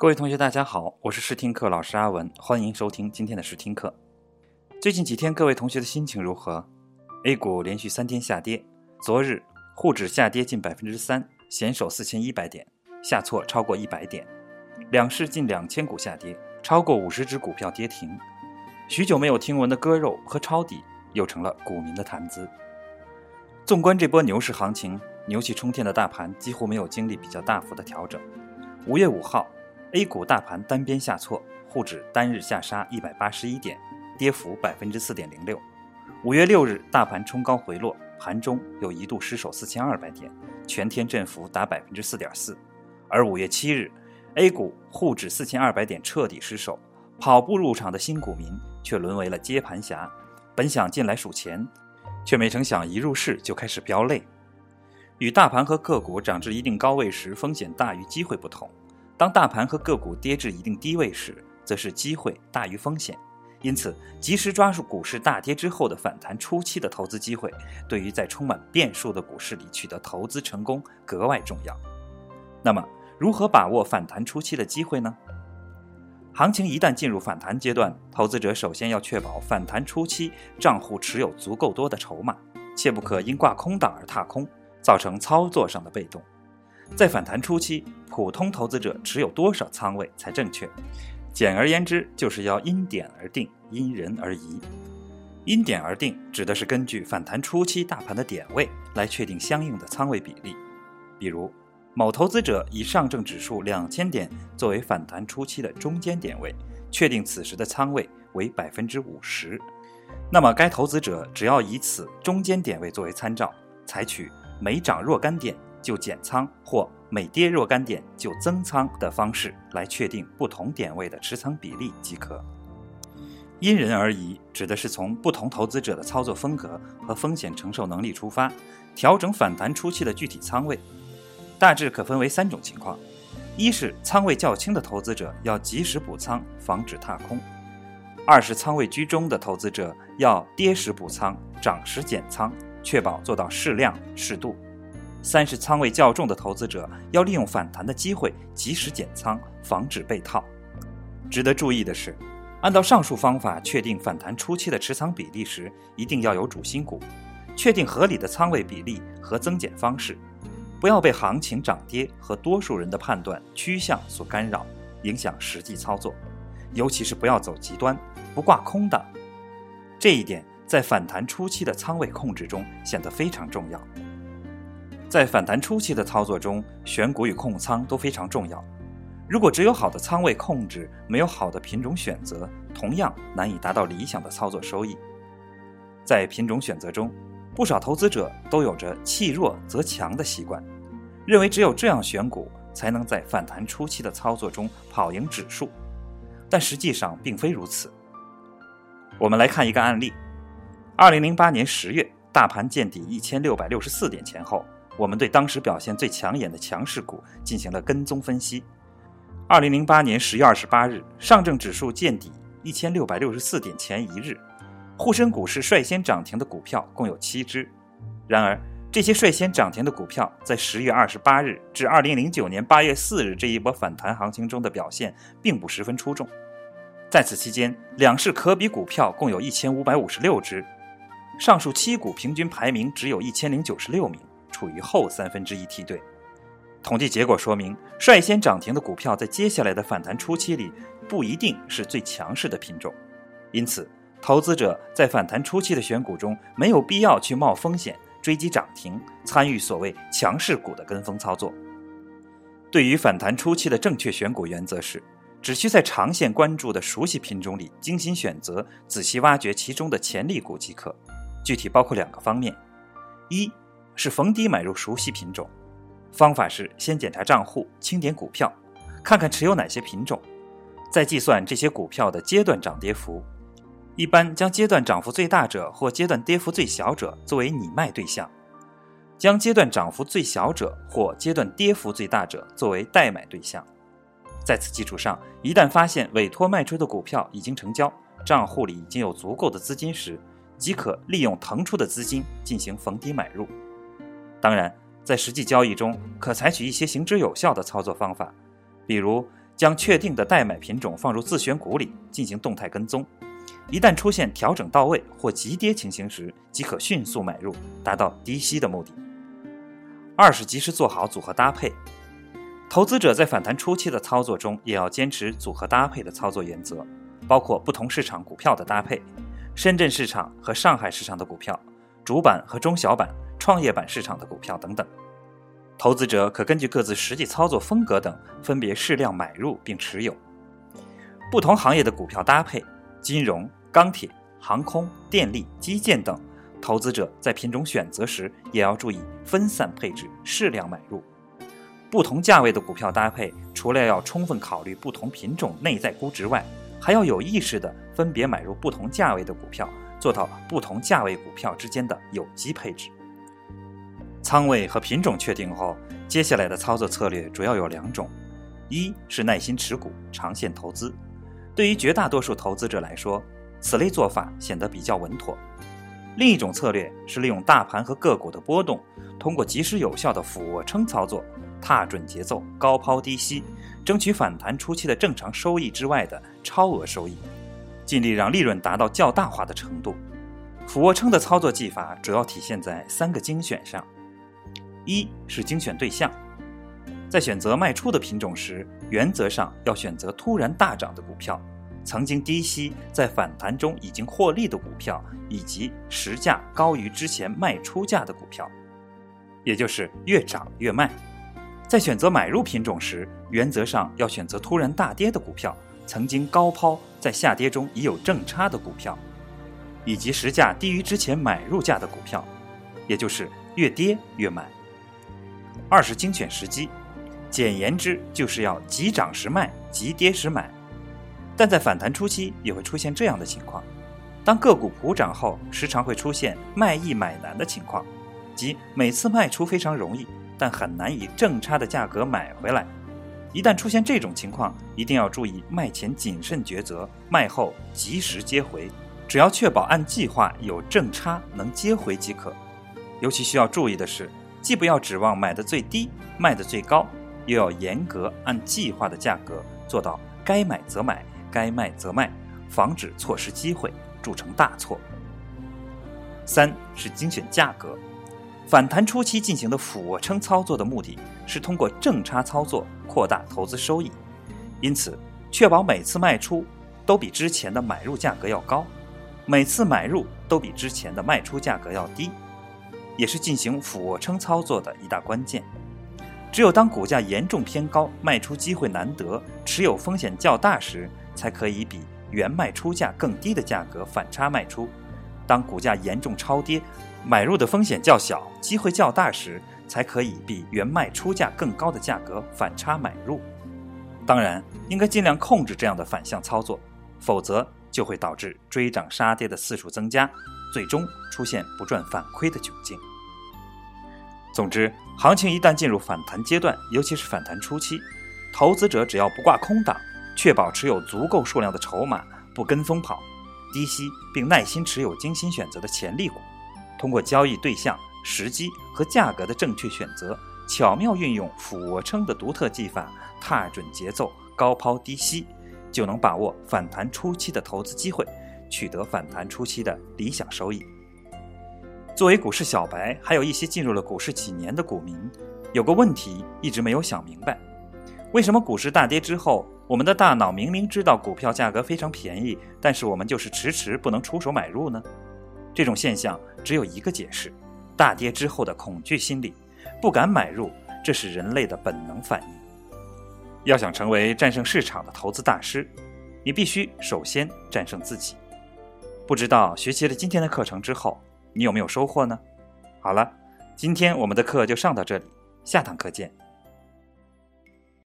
各位同学，大家好，我是试听课老师阿文，欢迎收听今天的试听课。最近几天，各位同学的心情如何？A 股连续三天下跌，昨日沪指下跌近百分之三，险守四千一百点，下挫超过一百点。两市近两千股下跌，超过五十只股票跌停。许久没有听闻的割肉和抄底，又成了股民的谈资。纵观这波牛市行情，牛气冲天的大盘几乎没有经历比较大幅的调整。五月五号。A 股大盘单边下挫，沪指单日下杀一百八十一点，跌幅百分之四点零六。五月六日，大盘冲高回落，盘中又一度失守四千二百点，全天振幅达百分之四点四。而五月七日，A 股沪指四千二百点彻底失守，跑步入场的新股民却沦为了接盘侠，本想进来数钱，却没成想一入市就开始飙泪。与大盘和个股涨至一定高位时风险大于机会不同。当大盘和个股跌至一定低位时，则是机会大于风险，因此及时抓住股市大跌之后的反弹初期的投资机会，对于在充满变数的股市里取得投资成功格外重要。那么，如何把握反弹初期的机会呢？行情一旦进入反弹阶段，投资者首先要确保反弹初期账户持有足够多的筹码，切不可因挂空档而踏空，造成操作上的被动。在反弹初期，普通投资者持有多少仓位才正确？简而言之，就是要因点而定，因人而异。因点而定，指的是根据反弹初期大盘的点位来确定相应的仓位比例。比如，某投资者以上证指数两千点作为反弹初期的中间点位，确定此时的仓位为百分之五十，那么该投资者只要以此中间点位作为参照，采取每涨若干点。就减仓或每跌若干点就增仓的方式来确定不同点位的持仓比例即可。因人而异，指的是从不同投资者的操作风格和风险承受能力出发，调整反弹初期的具体仓位。大致可分为三种情况：一是仓位较轻的投资者要及时补仓，防止踏空；二是仓位居中的投资者要跌时补仓，涨时减仓，确保做到适量适度。三是仓位较重的投资者要利用反弹的机会及时减仓，防止被套。值得注意的是，按照上述方法确定反弹初期的持仓比例时，一定要有主心骨，确定合理的仓位比例和增减方式，不要被行情涨跌和多数人的判断趋向所干扰，影响实际操作。尤其是不要走极端，不挂空档。这一点在反弹初期的仓位控制中显得非常重要。在反弹初期的操作中，选股与控仓都非常重要。如果只有好的仓位控制，没有好的品种选择，同样难以达到理想的操作收益。在品种选择中，不少投资者都有着弃弱则强的习惯，认为只有这样选股才能在反弹初期的操作中跑赢指数，但实际上并非如此。我们来看一个案例：二零零八年十月，大盘见底一千六百六十四点前后。我们对当时表现最抢眼的强势股进行了跟踪分析。二零零八年十月二十八日，上证指数见底一千六百六十四点前一日，沪深股市率先涨停的股票共有七只。然而，这些率先涨停的股票在十月二十八日至二零零九年八月四日这一波反弹行情中的表现并不十分出众。在此期间，两市可比股票共有一千五百五十六只，上述七股平均排名只有一千零九十六名。处于后三分之一梯队。统计结果说明，率先涨停的股票在接下来的反弹初期里不一定是最强势的品种，因此，投资者在反弹初期的选股中没有必要去冒风险追击涨停，参与所谓强势股的跟风操作。对于反弹初期的正确选股原则是，只需在长线关注的熟悉品种里精心选择，仔细挖掘其中的潜力股即可。具体包括两个方面：一。是逢低买入熟悉品种，方法是先检查账户，清点股票，看看持有哪些品种，再计算这些股票的阶段涨跌幅。一般将阶段涨幅最大者或阶段跌幅最小者作为拟卖对象，将阶段涨幅最小者或阶段跌幅最大者作为待买对象。在此基础上，一旦发现委托卖出的股票已经成交，账户里已经有足够的资金时，即可利用腾出的资金进行逢低买入。当然，在实际交易中，可采取一些行之有效的操作方法，比如将确定的待买品种放入自选股里进行动态跟踪，一旦出现调整到位或急跌情形时，即可迅速买入，达到低吸的目的。二是及时做好组合搭配。投资者在反弹初期的操作中，也要坚持组合搭配的操作原则，包括不同市场股票的搭配，深圳市场和上海市场的股票，主板和中小板、创业板市场的股票等等。投资者可根据各自实际操作风格等，分别适量买入并持有不同行业的股票搭配，金融、钢铁、航空、电力、基建等。投资者在品种选择时，也要注意分散配置，适量买入。不同价位的股票搭配，除了要充分考虑不同品种内在估值外，还要有意识地分别买入不同价位的股票，做到不同价位股票之间的有机配置。仓位和品种确定后，接下来的操作策略主要有两种：一是耐心持股，长线投资。对于绝大多数投资者来说，此类做法显得比较稳妥。另一种策略是利用大盘和个股的波动，通过及时有效的俯卧撑操作，踏准节奏，高抛低吸，争取反弹初期的正常收益之外的超额收益，尽力让利润达到较大化的程度。俯卧撑的操作技法主要体现在三个精选上：一是精选对象，在选择卖出的品种时，原则上要选择突然大涨的股票。曾经低吸在反弹中已经获利的股票，以及实价高于之前卖出价的股票，也就是越涨越卖。在选择买入品种时，原则上要选择突然大跌的股票，曾经高抛在下跌中已有正差的股票，以及实价低于之前买入价的股票，也就是越跌越买。二是精选时机，简言之就是要急涨时卖，急跌时买。但在反弹初期也会出现这样的情况：当个股普涨后，时常会出现卖易买难的情况，即每次卖出非常容易，但很难以正差的价格买回来。一旦出现这种情况，一定要注意卖前谨慎抉择，卖后及时接回。只要确保按计划有正差能接回即可。尤其需要注意的是，既不要指望买的最低，卖的最高，又要严格按计划的价格做到该买则买。该卖则卖，防止错失机会，铸成大错。三是精选价格，反弹初期进行的俯卧撑操作的目的是通过正差操作扩大投资收益，因此确保每次卖出都比之前的买入价格要高，每次买入都比之前的卖出价格要低，也是进行俯卧撑操作的一大关键。只有当股价严重偏高、卖出机会难得、持有风险较大时，才可以比原卖出价更低的价格反差卖出。当股价严重超跌，买入的风险较小、机会较大时，才可以比原卖出价更高的价格反差买入。当然，应该尽量控制这样的反向操作，否则就会导致追涨杀跌的次数增加，最终出现不赚反亏的窘境。总之，行情一旦进入反弹阶段，尤其是反弹初期，投资者只要不挂空档，确保持有足够数量的筹码，不跟风跑，低吸并耐心持有精心选择的潜力股，通过交易对象、时机和价格的正确选择，巧妙运用俯卧撑的独特技法，踏准节奏，高抛低吸，就能把握反弹初期的投资机会，取得反弹初期的理想收益。作为股市小白，还有一些进入了股市几年的股民，有个问题一直没有想明白：为什么股市大跌之后，我们的大脑明明知道股票价格非常便宜，但是我们就是迟迟不能出手买入呢？这种现象只有一个解释：大跌之后的恐惧心理，不敢买入，这是人类的本能反应。要想成为战胜市场的投资大师，你必须首先战胜自己。不知道学习了今天的课程之后。你有没有收获呢？好了，今天我们的课就上到这里，下堂课见。